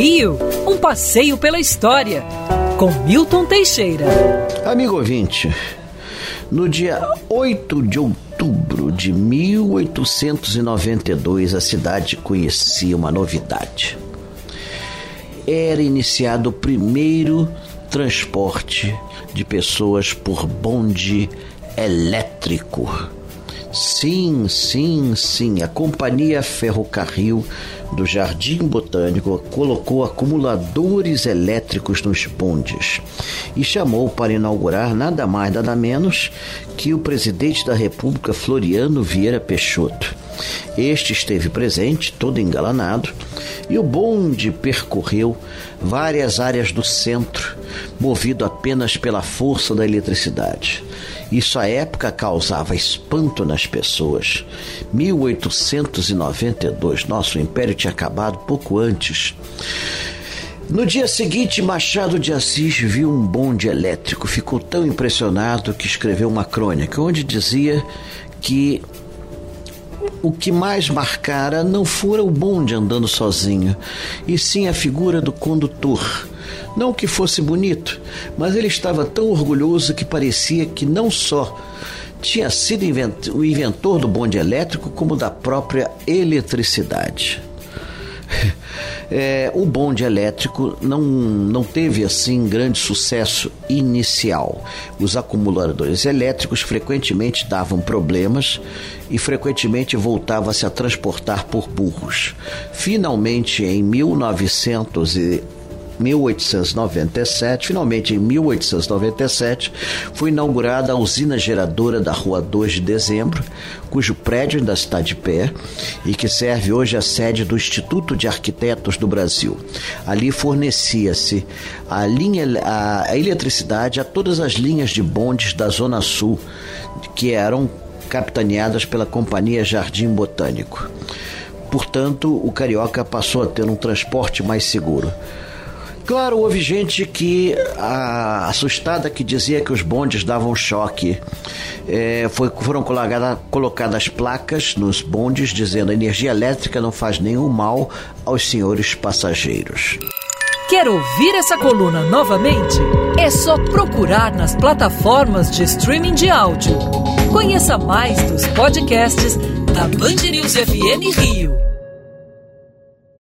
Rio, um passeio pela história, com Milton Teixeira. Amigo ouvinte, no dia 8 de outubro de 1892, a cidade conhecia uma novidade. Era iniciado o primeiro transporte de pessoas por bonde elétrico Sim, sim, sim. A Companhia Ferrocarril do Jardim Botânico colocou acumuladores elétricos nos bondes e chamou para inaugurar nada mais, nada menos que o presidente da República, Floriano Vieira Peixoto. Este esteve presente, todo engalanado, e o bonde percorreu várias áreas do centro, movido apenas pela força da eletricidade. Isso à época causava espanto nas pessoas. 1892, nosso império tinha acabado pouco antes. No dia seguinte, Machado de Assis viu um bonde elétrico. Ficou tão impressionado que escreveu uma crônica onde dizia que o que mais marcara não fora o bonde andando sozinho, e sim a figura do condutor. Não que fosse bonito, mas ele estava tão orgulhoso que parecia que não só tinha sido o inventor do bonde elétrico, como da própria eletricidade. É, o bonde elétrico não, não teve assim grande sucesso inicial. Os acumuladores elétricos frequentemente davam problemas e frequentemente voltava-se a transportar por burros. Finalmente, em 1900 e 1897, finalmente em 1897, foi inaugurada a usina geradora da Rua 2 de Dezembro, cujo prédio ainda está de pé e que serve hoje a sede do Instituto de Arquitetos do Brasil. Ali fornecia-se a, linha, a eletricidade a todas as linhas de bondes da Zona Sul, que eram capitaneadas pela Companhia Jardim Botânico. Portanto, o carioca passou a ter um transporte mais seguro. Claro, houve gente que, a, assustada, que dizia que os bondes davam choque. É, foi, foram colocada, colocadas placas nos bondes dizendo a energia elétrica não faz nenhum mal aos senhores passageiros. Quer ouvir essa coluna novamente? É só procurar nas plataformas de streaming de áudio. Conheça mais dos podcasts da Band News FM Rio.